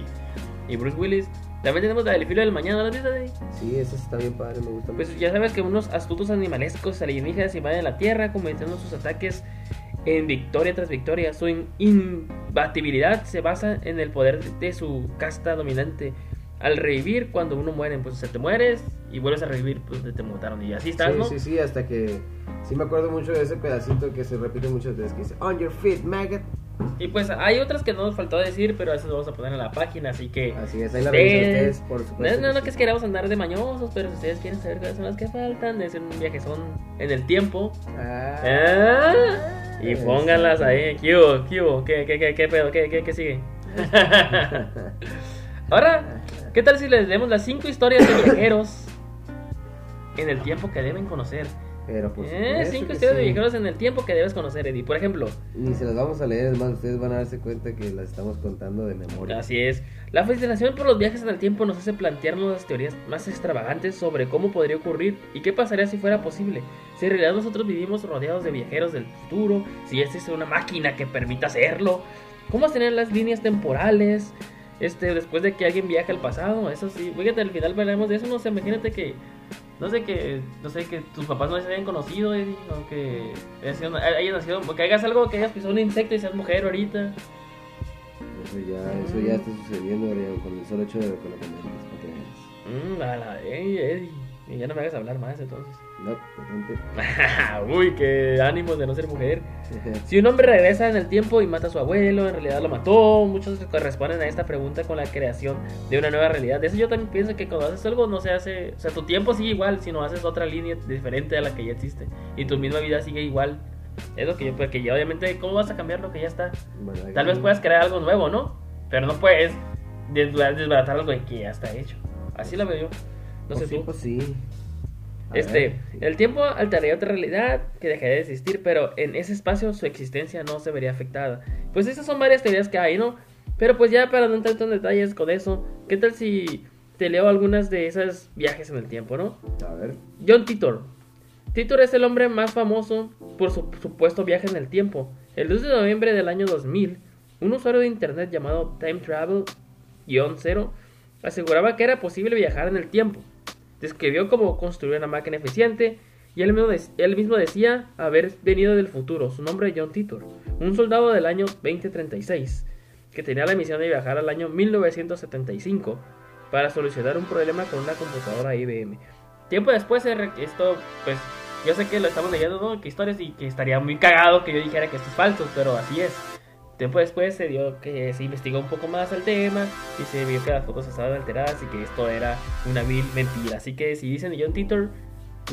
y, Bruce Willis. También tenemos la del filo del mañana, ¿la de ahí? Sí, esa está bien padre, me gusta Pues mucho. ya sabes que unos astutos animalescos alienígenas invaden la Tierra cometiendo sus ataques en victoria tras victoria. Su imbatibilidad se basa en el poder de su casta dominante. Al revivir cuando uno muere, pues se te mueres y vuelves a revivir, pues te mataron y así estás, Sí, ¿no? sí, sí, hasta que... Sí me acuerdo mucho de ese pedacito que se repite muchas veces, que dice, On your feet, maggot. Y pues hay otras que no nos faltó decir, pero esas vamos a poner en la página, así que... Así es, ahí la ustedes- por No, supuesto. no, no que que es que queramos andar de mañosos, pero si ustedes quieren saber cuáles son las que faltan, de hacer un viajezón en el tiempo. Ah, Ah, y pónganlas ahí. ¿Qué hubo? ¿Qué hubo? ¿Qué, qué, qué, qué pedo? ¿Qué, qué, qué sigue? *laughs* Ahora, ¿qué tal si les leemos las cinco historias de viajeros en el tiempo que deben conocer? Pero por Eh, cinco historias de viajeros en el tiempo que debes conocer, Eddie. Por ejemplo, Ni se las vamos a leer, es más, ustedes van a darse cuenta que las estamos contando de memoria. Así es. La fascinación por los viajes en el tiempo nos hace plantearnos las teorías más extravagantes sobre cómo podría ocurrir y qué pasaría si fuera posible. Si en realidad nosotros vivimos rodeados de viajeros del futuro, si esta es una máquina que permita hacerlo, cómo serían las líneas temporales, este, después de que alguien viaje al pasado, eso sí, fíjate, al final veremos de eso, no sé, imagínate que, no sé, que, no sé, que tus papás no se hayan conocido, Eddie, o que hayas nacido, que hagas algo, que hayas pisado un insecto y seas mujer ahorita. Eso ya, eso ya está sucediendo Brian, con el solo hecho de la pandemia, para que veas. Mmm, a la, Eddie, y ya no me hagas hablar más entonces. No, presente. *laughs* Uy, qué ánimos de no ser mujer. *laughs* Si un hombre regresa en el tiempo y mata a su abuelo, en realidad lo mató. Muchos corresponden a esta pregunta con la creación de una nueva realidad. De eso yo también pienso que cuando haces algo no se hace, o sea, tu tiempo sigue igual, sino haces otra línea diferente a la que ya existe y tu misma vida sigue igual. Es lo que yo, porque ya obviamente, ¿cómo vas a cambiar lo que ya está? Bueno, Tal vez puedas crear algo nuevo, ¿no? Pero no puedes desbaratar algo que ya está hecho. Así lo veo yo. No Pues sé sí, tú. pues sí. A Este, ver, el tiempo alteraría otra realidad que dejaría de existir, pero en ese espacio su existencia no se vería afectada. Pues esas son varias teorías que hay, ¿no? Pero pues ya para no entrar en detalles con eso, ¿qué tal si te leo algunas de esas viajes en el tiempo, ¿no? A ver. John Titor. Titor es el hombre más famoso por su supuesto viaje en el tiempo. El 2 de noviembre del año 2000, un usuario de internet llamado Time Travel-0 aseguraba que era posible viajar en el tiempo. Describió cómo construir una máquina eficiente y él mismo, él mismo decía haber venido del futuro. Su nombre es John Titor, un soldado del año 2036 que tenía la misión de viajar al año 1975 para solucionar un problema con una computadora IBM. Tiempo después, re- esto, pues, yo sé que lo estamos leyendo, ¿no? Que historias y que estaría muy cagado que yo dijera que esto es falso, pero así es. Tiempo después se dio que se investigó un poco más el tema y se vio que las fotos estaban alteradas y que esto era una vil mentira. Así que si dicen John Titor,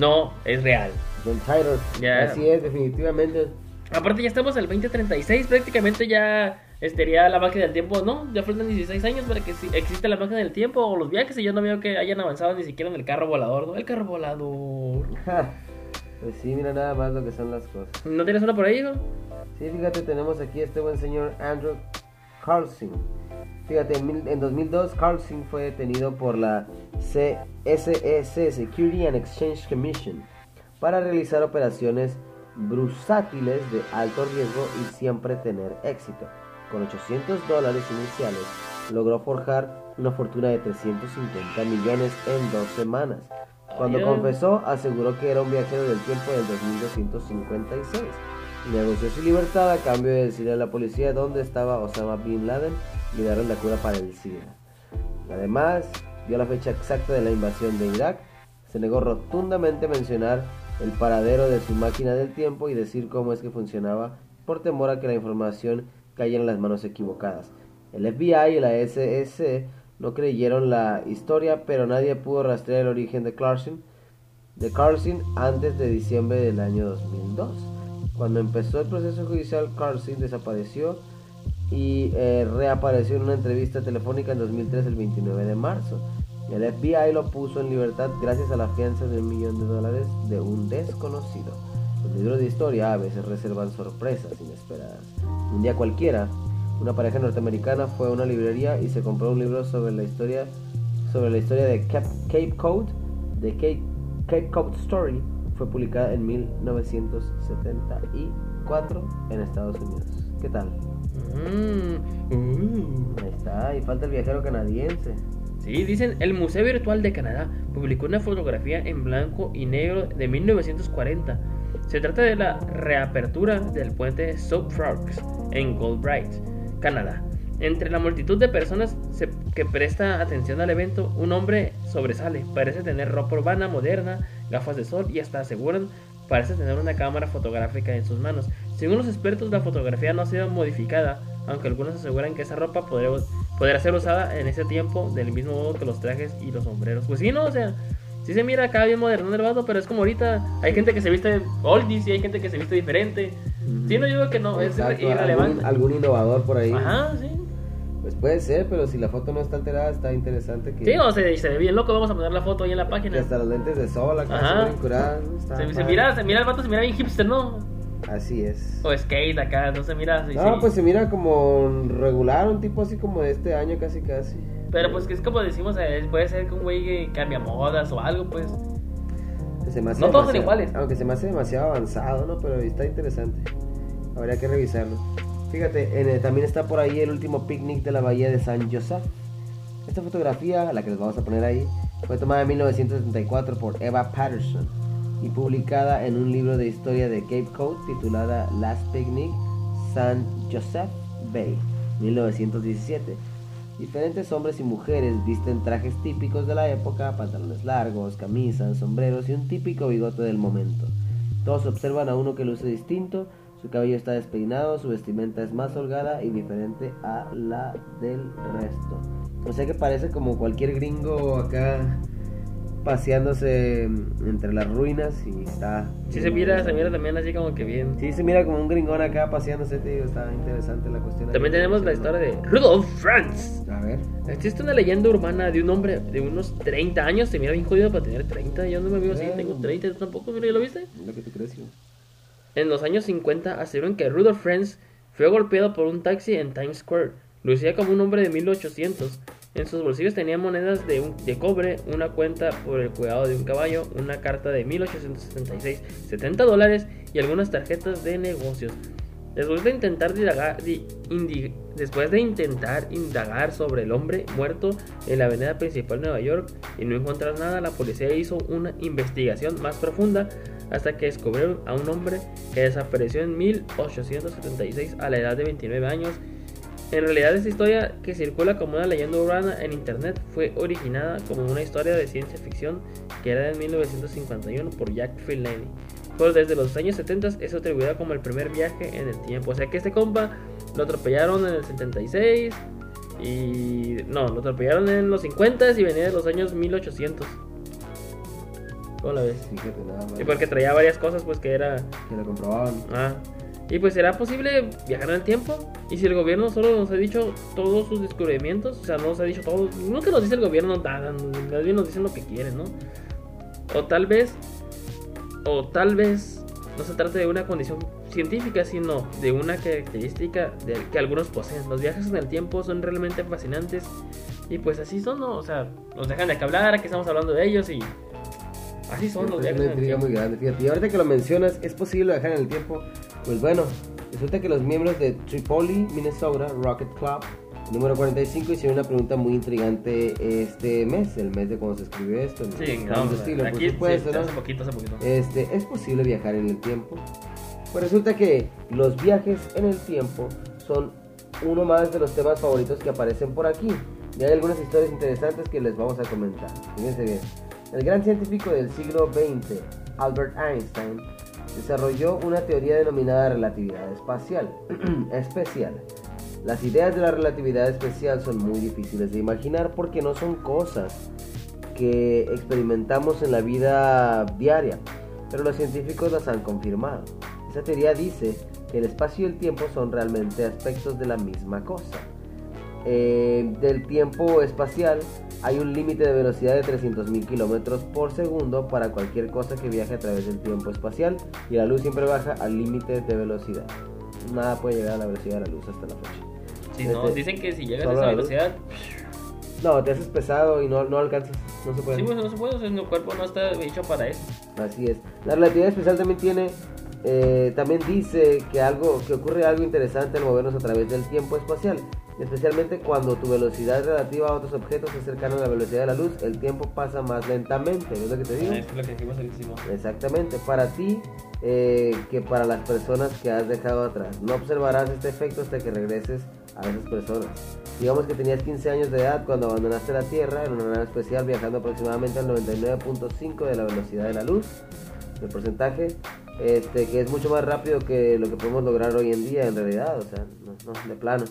no, es real. John Titor. Ya. Así es, definitivamente. Aparte ya estamos al 2036, prácticamente ya estaría la máquina del tiempo, ¿no? Ya faltan 16 años para que exista la máquina del tiempo o los viajes y yo no veo que hayan avanzado ni siquiera en el carro volador, ¿no? El carro volador. *laughs* Pues sí, mira nada más lo que son las cosas. ¿No tienes una por ahí, hijo? Sí, fíjate, tenemos aquí a este buen señor Andrew Carlson. Fíjate, en, mil- en 2002 Carlson fue detenido por la CSEC, Security and Exchange Commission, para realizar operaciones brusátiles de alto riesgo y siempre tener éxito. Con 800 dólares iniciales, logró forjar una fortuna de 350 millones en dos semanas. Cuando confesó, aseguró que era un viajero del tiempo del 2256 y negoció su libertad a cambio de decirle a la policía dónde estaba Osama Bin Laden y darle la cura para el SIDA. Además, dio la fecha exacta de la invasión de Irak, se negó rotundamente a mencionar el paradero de su máquina del tiempo y decir cómo es que funcionaba por temor a que la información cayera en las manos equivocadas. El FBI y la SEC no creyeron la historia, pero nadie pudo rastrear el origen de Clarkson, de Carlson antes de diciembre del año 2002. Cuando empezó el proceso judicial, Carlson desapareció y eh, reapareció en una entrevista telefónica en 2003, el 29 de marzo. El FBI lo puso en libertad gracias a la fianza de un millón de dólares de un desconocido. Los libros de historia a veces reservan sorpresas inesperadas. Un día cualquiera, una pareja norteamericana fue a una librería y se compró un libro sobre la historia sobre la historia de Cape, Cape Cod, de Cape, Cape Cod Story. Fue publicada en 1974 en Estados Unidos. ¿Qué tal? Mm, uh. Ahí está, y falta el viajero canadiense. Sí, dicen, el Museo Virtual de Canadá publicó una fotografía en blanco y negro de 1940. Se trata de la reapertura del puente South Forks en Goldbright, Canadá. Entre la multitud de personas se- que presta atención al evento, un hombre sobresale. Parece tener ropa urbana moderna, gafas de sol y hasta aseguran parece tener una cámara fotográfica en sus manos. Según los expertos, la fotografía no ha sido modificada, aunque algunos aseguran que esa ropa podría, podría ser usada en ese tiempo del mismo modo que los trajes y los sombreros. Pues sí, ¿no? O sea, sí se mira acá bien moderno el vato, pero es como ahorita hay gente que se viste oldies y hay gente que se viste diferente. Sí, no yo digo que no, es Exacto, irrelevante. Algún, algún innovador por ahí. Ajá, sí. Puede ser, pero si la foto no está alterada, está interesante que, Sí, o sea, se ve bien loco, vamos a poner la foto ahí en la que página. hasta los lentes de sol acá Ajá. se ven curadas, ¿no? Se, se mira, se mira el vato, se mira bien hipster, ¿no? Así es. O skate acá, no se mira así. No, sí. pues se mira como regular, un tipo así como de este año casi casi. Pero pues que es como decimos, eh, puede ser que un güey que cambia modas o algo, pues. Que se me hace No todos son iguales. Aunque se me hace demasiado avanzado, ¿no? Pero está interesante. Habría que revisarlo. Fíjate, el- también está por ahí el último picnic de la bahía de San José. Esta fotografía, la que les vamos a poner ahí, fue tomada en 1974 por Eva Patterson y publicada en un libro de historia de Cape Cod titulada Last Picnic, San Joseph Bay, 1917. Diferentes hombres y mujeres visten trajes típicos de la época, pantalones largos, camisas, sombreros y un típico bigote del momento. Todos observan a uno que luce distinto, su cabello está despeinado, su vestimenta es más holgada y diferente a la del resto. O sea que parece como cualquier gringo acá paseándose entre las ruinas y está... Sí se mira, se mira también así como que bien. Sí, se mira como un gringón acá paseándose, te digo, está interesante la cuestión. También tenemos la historia de Rudolf Franz. A ver. Existe una leyenda urbana de un hombre de unos 30 años. Se mira bien jodido para tener 30. Yo no me veo así, tengo 30. ¿Tú tampoco? ¿lo viste? Lo que tú crees. En los años 50 aseguran que Rudolf Franz fue golpeado por un taxi en Times Square. Lucía como un hombre de 1800. En sus bolsillos tenía monedas de, un- de cobre, una cuenta por el cuidado de un caballo, una carta de 1876, 70 dólares y algunas tarjetas de negocios. Después de intentar indagar sobre el hombre muerto en la avenida principal de Nueva York y no encontrar nada, la policía hizo una investigación más profunda hasta que descubrieron a un hombre que desapareció en 1876 a la edad de 29 años. En realidad esta historia que circula como una leyenda urbana en internet fue originada como una historia de ciencia ficción que era en 1951 por Jack Trelawney. Pero desde los años 70 es atribuida como el primer viaje en el tiempo. O sea que este compa lo atropellaron en el 76 y... No, lo atropellaron en los 50 y venía de los años 1800. ¿Cómo la ves? Fíjate nada más. Y porque traía varias cosas pues que era... Que lo comprobaban. Ah. Y pues será posible viajar en el tiempo. Y si el gobierno solo nos ha dicho todos sus descubrimientos, o sea, no nos ha dicho todo, nunca nos dice el gobierno nada, más bien nos dicen lo que quieren, ¿no? O tal vez, o tal vez no se trata de una condición científica, sino de una característica de, que algunos poseen. Los viajes en el tiempo son realmente fascinantes y pues así son, ¿no? O sea, nos dejan de que hablar, aquí estamos hablando de ellos y así son los Es viajes una en el intriga muy grande, fíjate. Y ahorita que lo mencionas, ¿es posible viajar en el tiempo? Pues bueno, resulta que los miembros de Tripoli, Minnesota, Rocket Club, número 45, hicieron una pregunta muy intrigante este mes, el mes de cuando se escribió esto. Sí, Distiller, por aquí supuesto, sí, ¿no? hace poquito, hace poquito. Este, ¿Es posible viajar en el tiempo? Pues resulta que los viajes en el tiempo son uno más de los temas favoritos que aparecen por aquí. Y hay algunas historias interesantes que les vamos a comentar. Fíjense bien. El gran científico del siglo XX, Albert Einstein, desarrolló una teoría denominada relatividad espacial, *clears throat* especial. Las ideas de la relatividad especial son muy difíciles de imaginar porque no son cosas que experimentamos en la vida diaria, pero los científicos las han confirmado. Esa teoría dice que el espacio y el tiempo son realmente aspectos de la misma cosa. Eh, del tiempo espacial hay un límite de velocidad de 300.000 kilómetros por segundo para cualquier cosa que viaje a través del tiempo espacial y la luz siempre baja al límite de velocidad. Nada puede llegar a la velocidad de la luz hasta la fecha. Sí, no, Este, dicen que si llegas a esa velocidad, No, te haces pesado y no, no alcanzas, no se puede. sí, pues no se puede, o sea, cuerpo no está hecho para eso. Así es. La relatividad especial también tiene, eh, también dice que algo, que ocurre algo interesante al movernos a través del tiempo espacial. Especialmente cuando tu velocidad relativa a otros objetos es cercana a la velocidad de la luz, el tiempo pasa más lentamente. ¿Ves lo que te digo? Es lo que dijimos ahorita, sí, no. Exactamente, para ti eh, que para las personas que has dejado atrás. No observarás este efecto hasta que regreses a esas personas. Digamos que tenías 15 años de edad cuando abandonaste la Tierra en una nave especial viajando aproximadamente al 99.5 de la velocidad de la luz. El porcentaje, este, que es mucho más rápido que lo que podemos lograr hoy en día en realidad, o sea, no, no, de plano.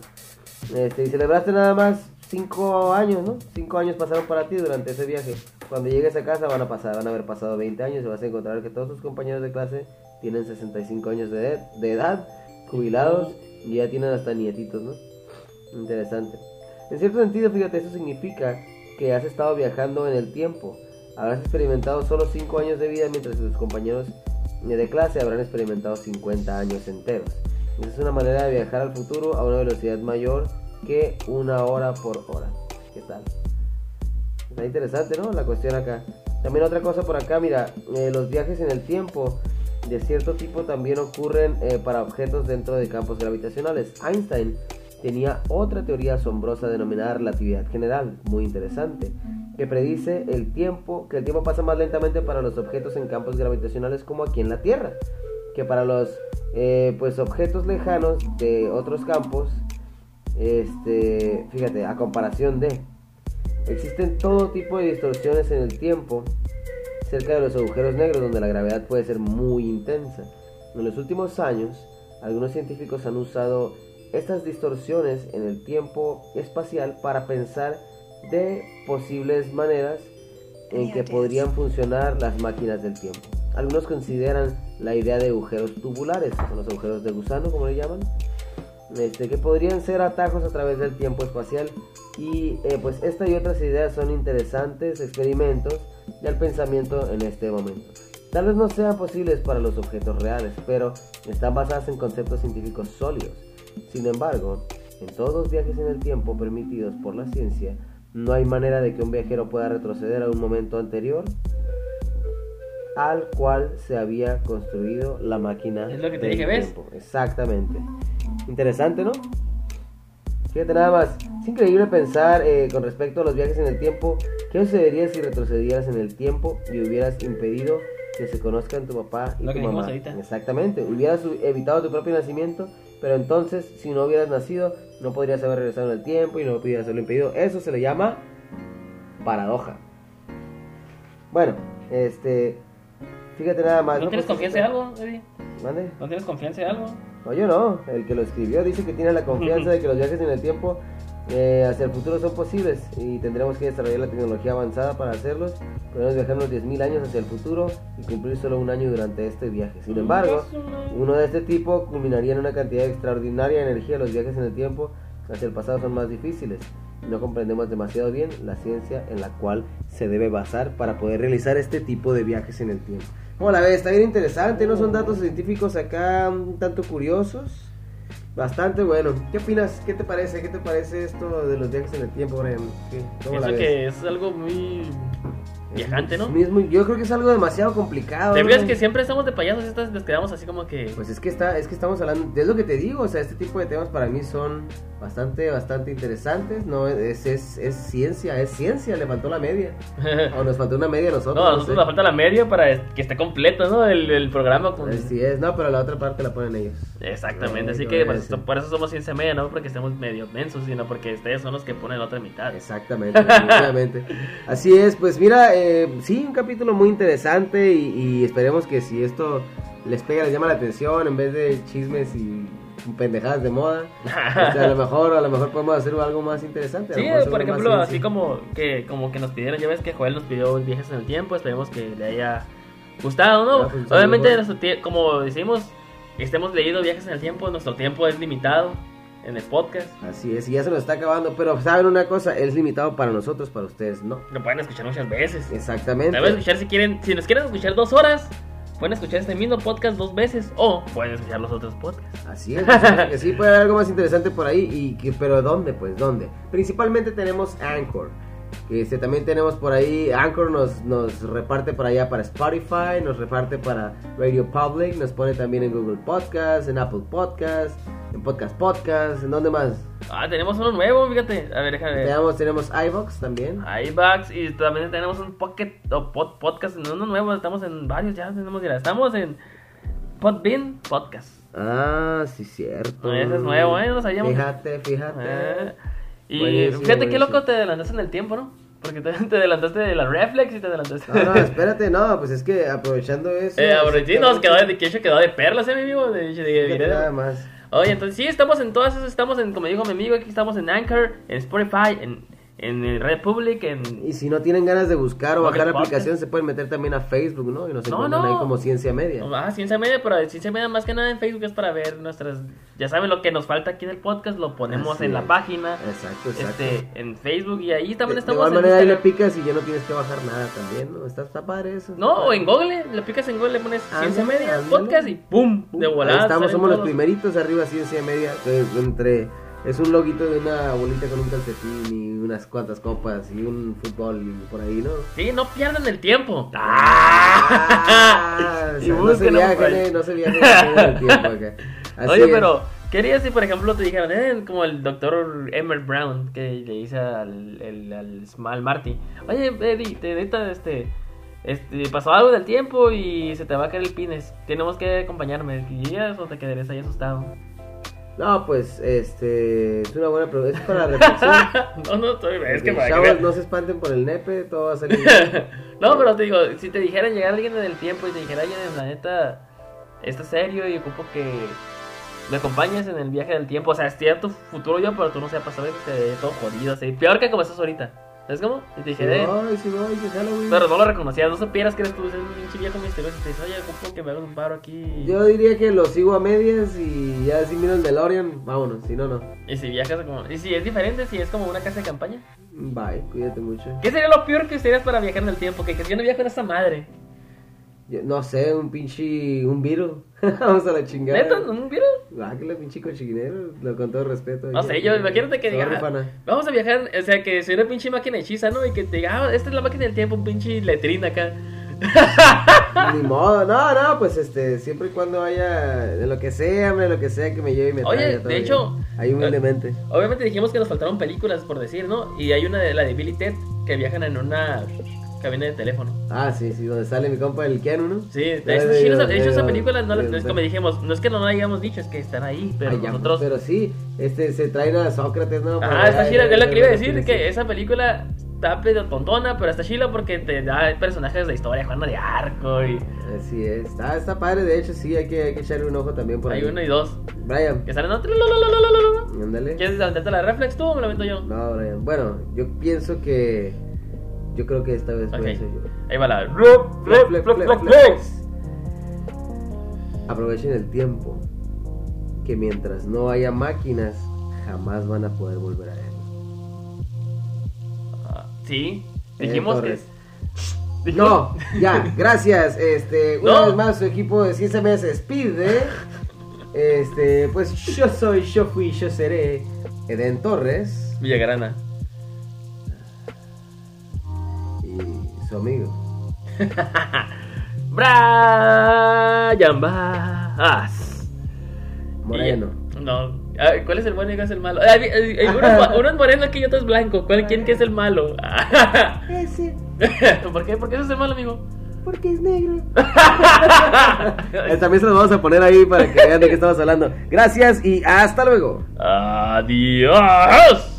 Este, y celebraste nada más 5 años, ¿no? 5 años pasaron para ti durante ese viaje. Cuando llegues a casa van a pasar, van a haber pasado 20 años y vas a encontrar que todos tus compañeros de clase tienen 65 años de, ed- de edad, jubilados y ya tienen hasta nietitos, ¿no? Interesante. En cierto sentido, fíjate, eso significa que has estado viajando en el tiempo. Habrás experimentado solo 5 años de vida mientras tus compañeros de clase habrán experimentado 50 años enteros. Es una manera de viajar al futuro a una velocidad mayor que una hora por hora. ¿Qué tal? Está interesante, ¿no? La cuestión acá. También otra cosa por acá, mira, eh, los viajes en el tiempo de cierto tipo también ocurren eh, para objetos dentro de campos gravitacionales. Einstein tenía otra teoría asombrosa denominada relatividad general, muy interesante, que predice el tiempo, que el tiempo pasa más lentamente para los objetos en campos gravitacionales como aquí en la Tierra, que para los eh, pues objetos lejanos de otros campos, este, fíjate, a comparación de, existen todo tipo de distorsiones en el tiempo cerca de los agujeros negros donde la gravedad puede ser muy intensa. En los últimos años, algunos científicos han usado estas distorsiones en el tiempo espacial para pensar de posibles maneras en que podrían funcionar las máquinas del tiempo. Algunos consideran la idea de agujeros tubulares, son los agujeros de gusano como le llaman, este, que podrían ser atajos a través del tiempo espacial y eh, pues esta y otras ideas son interesantes experimentos del pensamiento en este momento. Tal vez no sean posibles para los objetos reales, pero están basadas en conceptos científicos sólidos. Sin embargo, en todos los viajes en el tiempo permitidos por la ciencia, no hay manera de que un viajero pueda retroceder a un momento anterior al cual se había construido la máquina. Es lo que te dije, ¿ves? Exactamente. Interesante, ¿no? Fíjate nada más. Es increíble pensar eh, con respecto a los viajes en el tiempo. ¿Qué sucedería si retrocedieras en el tiempo y hubieras impedido que se conozcan tu papá y Lo tu que mamá? ahorita. Exactamente. Hubieras evitado tu propio nacimiento, pero entonces si no hubieras nacido, no podrías haber regresado en el tiempo y no pudieras haberlo impedido. Eso se le llama paradoja. Bueno, este. Fíjate nada más. ¿No tienes Pues, confianza en algo, Eddie? ¿Mande? ¿No tienes confianza en algo? No, yo no. El que lo escribió dice que tiene la confianza de que los viajes en el tiempo eh, hacia el futuro son posibles y tendremos que desarrollar la tecnología avanzada para hacerlos. Podemos viajar unos 10.000 años hacia el futuro y cumplir solo un año durante este viaje. Sin embargo, uno de este tipo culminaría en una cantidad extraordinaria de energía. Los viajes en el tiempo hacia el pasado son más difíciles. No comprendemos demasiado bien la ciencia en la cual se debe basar para poder realizar este tipo de viajes en el tiempo. ¿Cómo la ves? Está bien interesante, ¿no? Son datos científicos acá un tanto curiosos. Bastante bueno. ¿Qué opinas? ¿Qué te parece? ¿Qué te parece esto de los viajes en el tiempo, Brian? ¿Cómo la Pienso ves? que es algo muy viajante, ¿no? Mismo, yo creo que es algo demasiado complicado. ¿Te ¿no? fijas que siempre estamos de payasos y estas nos quedamos así como que... Pues es que está, es que estamos hablando, es lo que te digo, o sea, este tipo de temas para mí son bastante, bastante interesantes, no, es, es, es ciencia, es ciencia, le faltó la media, *laughs* o nos faltó una media a nosotros. No, a no nosotros sé. nos falta la media para que esté completo, ¿no? El, el programa. Con... Así es, no, pero la otra parte la ponen ellos. Exactamente, Ay, así que por es. eso, por eso somos ciencia media, no porque estemos medio mensos, sino porque ustedes son los que ponen la otra mitad. Exactamente, definitivamente. *laughs* Así es, pues mira, eh, sí, un capítulo muy interesante y, y esperemos que si esto les pega, les llama la atención en vez de chismes y pendejadas de moda, o *laughs* sea, a lo mejor, a lo mejor podemos hacer algo más interesante. Sí, por ejemplo, así como que como que nos pidieron, ya ves que Joel nos pidió viajes en el tiempo, esperemos que le haya gustado, ¿no? Pues, Obviamente, nuestro como decimos, estemos leído viajes en el tiempo, nuestro tiempo es limitado en el podcast. Así es, y ya se nos está acabando, pero saben una cosa, es limitado para nosotros, para ustedes no. Lo pueden escuchar muchas veces. Exactamente. Pueden escuchar si quieren, si nos quieren escuchar dos horas, pueden escuchar este mismo podcast dos veces o pueden escuchar los otros podcasts. Así es, que sí puede haber algo más interesante por ahí, y que, pero ¿dónde? Pues, ¿dónde? Principalmente tenemos Anchor. Este, también tenemos por ahí, Anchor nos, nos reparte por allá para Spotify, nos reparte para Radio Public, nos pone también en Google Podcast, en Apple Podcast, Podcast Podcast, ¿en dónde más? Ah, tenemos uno nuevo, fíjate. A ver, déjame ver. Tenemos, tenemos iVox también. iBucks y también tenemos un pocket o pod- podcast, no uno nuevo, estamos en varios ya, tenemos ya, estamos en Podbean Podcast. Ah, sí, cierto. Ese es nuevo, ¿eh? No sabíamos. Fíjate, fíjate. Eh, y Buenísimo, fíjate qué loco te adelantaste en el tiempo, ¿no? Porque te, *laughs* te adelantaste de la reflex y te adelantaste. No, no, *laughs* espérate, no, pues es que aprovechando eso. Eh, sí, nos quedó de, que hecho quedó de perlas, eh, mi amigo. De, de- de- de- nada más. Oye, entonces sí, estamos en todas esas, estamos en, como dijo mi amigo, aquí estamos en Anchor, en Spotify, en, en el Red Public, en... Y si no tienen ganas de buscar o Pocket bajar la aplicación, se pueden meter también a Facebook, ¿no? Y nos No, encuentran no. ahí como Ciencia Media. Ah, Ciencia Media, pero Ciencia Media más que nada en Facebook es para ver nuestras... Ya saben lo que nos falta aquí en el podcast, lo ponemos en la página, Exacto, exacto. este, en Facebook y ahí de, también de estamos igual en manera ahí le picas y ya no tienes que bajar nada también, ¿no? Está, está padre eso. está No, o en Google, le picas en Google, le pones Ciencia Media. Podcast y ¡pum! De volada. Ahí estamos, somos los primeritos arriba Ciencia Media, entre es un loguito de una bolita con un calcetín y unas cuantas copas y un fútbol y por ahí, ¿no? Sí, no pierdan el tiempo. *laughs* Ah, o Y sea, no se búsquenlo por viaja, ahí. no se el tiempo *laughs* acá. Así Oye, es. pero, ¿qué harías si, por ejemplo, te dijeran, eh, como el doctor Emmett Brown, que le dice al, el- al, al Marty, oye, Eddie, te neta, este, este, pasó algo del tiempo y se te va a caer el pines, tenemos que acompañarme, ¿irías o te quedarías ahí asustado? No, pues, este, es una buena pregunta, es para reflexión. *laughs* no, no, estoy, es que para que Chavos, no se espanten por el nepe, todo va a salir *laughs* bien. no, pero te digo, si te dijeran llegar alguien en el tiempo y te dijera, oye, la neta, esto es serio y ocupo que me acompañes en el viaje del tiempo. O sea, estoy a tu futuro yo, pero tú no sepas, ¿sabes? Te ve todo jodido, así. Peor que como estás ahorita. ¿Sabes cómo? Y te dije, eh, no, y si no, y si sale, güey. pero no lo reconocías, no supieras que eres tú, un pinche viejo misterioso. Y te dices, oye, ocupo que me hagas un paro aquí. Yo diría que lo sigo a medias y ya si miro el DeLorean, vámonos, si no, no. Y si viajas como. Y si es diferente, si es como una casa de campaña. Bye, cuídate mucho. ¿Qué sería lo peor que ustedes para viajar en el tiempo? Que, que yo no viajo en esta madre. No sé, un pinche, un virus. *laughs* Vamos a la chingada. ¿Neta? ¿Un virus? Ah, que la pinche cochinero, lo con todo respeto. No sé, yo imagínate que diga, vamos a viajar, o sea, que soy una pinche máquina hechiza, ¿no? Y que te diga, ah, esta es la máquina del tiempo, un pinche letrina acá. *laughs* Ni modo, no, no, pues este, siempre y cuando haya, de lo que sea, hombre, lo que sea que me lleve y me Oye, traiga, de hecho, bien. Ahí humildemente. Obviamente dijimos que nos faltaron películas, por decir, ¿no? Y hay una de la de Billy Ted que viajan en una cabina de teléfono. Ah, sí, sí, donde sale mi compa el Keanu, ¿no? Sí, de, hecho, de- sí, esa- de- de hecho esa de- película no, es como dijimos, no es que no la hayamos dicho, es que están ahí, pero Ay, ya, nosotros... Pero sí, este, se traen a Sócrates, ¿no? Ah, está chila, es lo que iba a decir, que esa película está pedo tontona, pero está chila porque te da personajes de historia, Juana de Arco y Así es, está, está padre, de hecho sí, hay que, hay que echarle un ojo también por hay ahí. uno y dos Brian, que salen otro. ándale. ¿Quieres aventarte la reflex tú o me la avento yo? No, Brian, bueno, yo pienso que, yo creo que esta vez voy a Ok. ser yo. Ahí va la Flex, flex, flex. Aprovechen el tiempo, que mientras no haya máquinas, jamás van a poder volver a él. Ah, Sí, dijimos que... No, ya, *laughs* gracias. Este, una No. vez más su equipo de ciencia me se despide. Este, pues yo soy, yo fui, yo seré Eden Torres Villagrana. Su amigo. *laughs* Brian Bass. Moreno. Y- No. ¿Cuál es el bueno y cuál es el malo? Uno, es, mo- uno es moreno aquí y otro es blanco. ¿Cuál, ¿Quién que es el malo? *laughs* Ese, ¿Por qué? ¿Por qué ese es el malo, amigo? porque es negro. *laughs* Eh, También se los vamos a poner ahí para que vean de qué estamos hablando. Gracias y hasta luego. Adiós.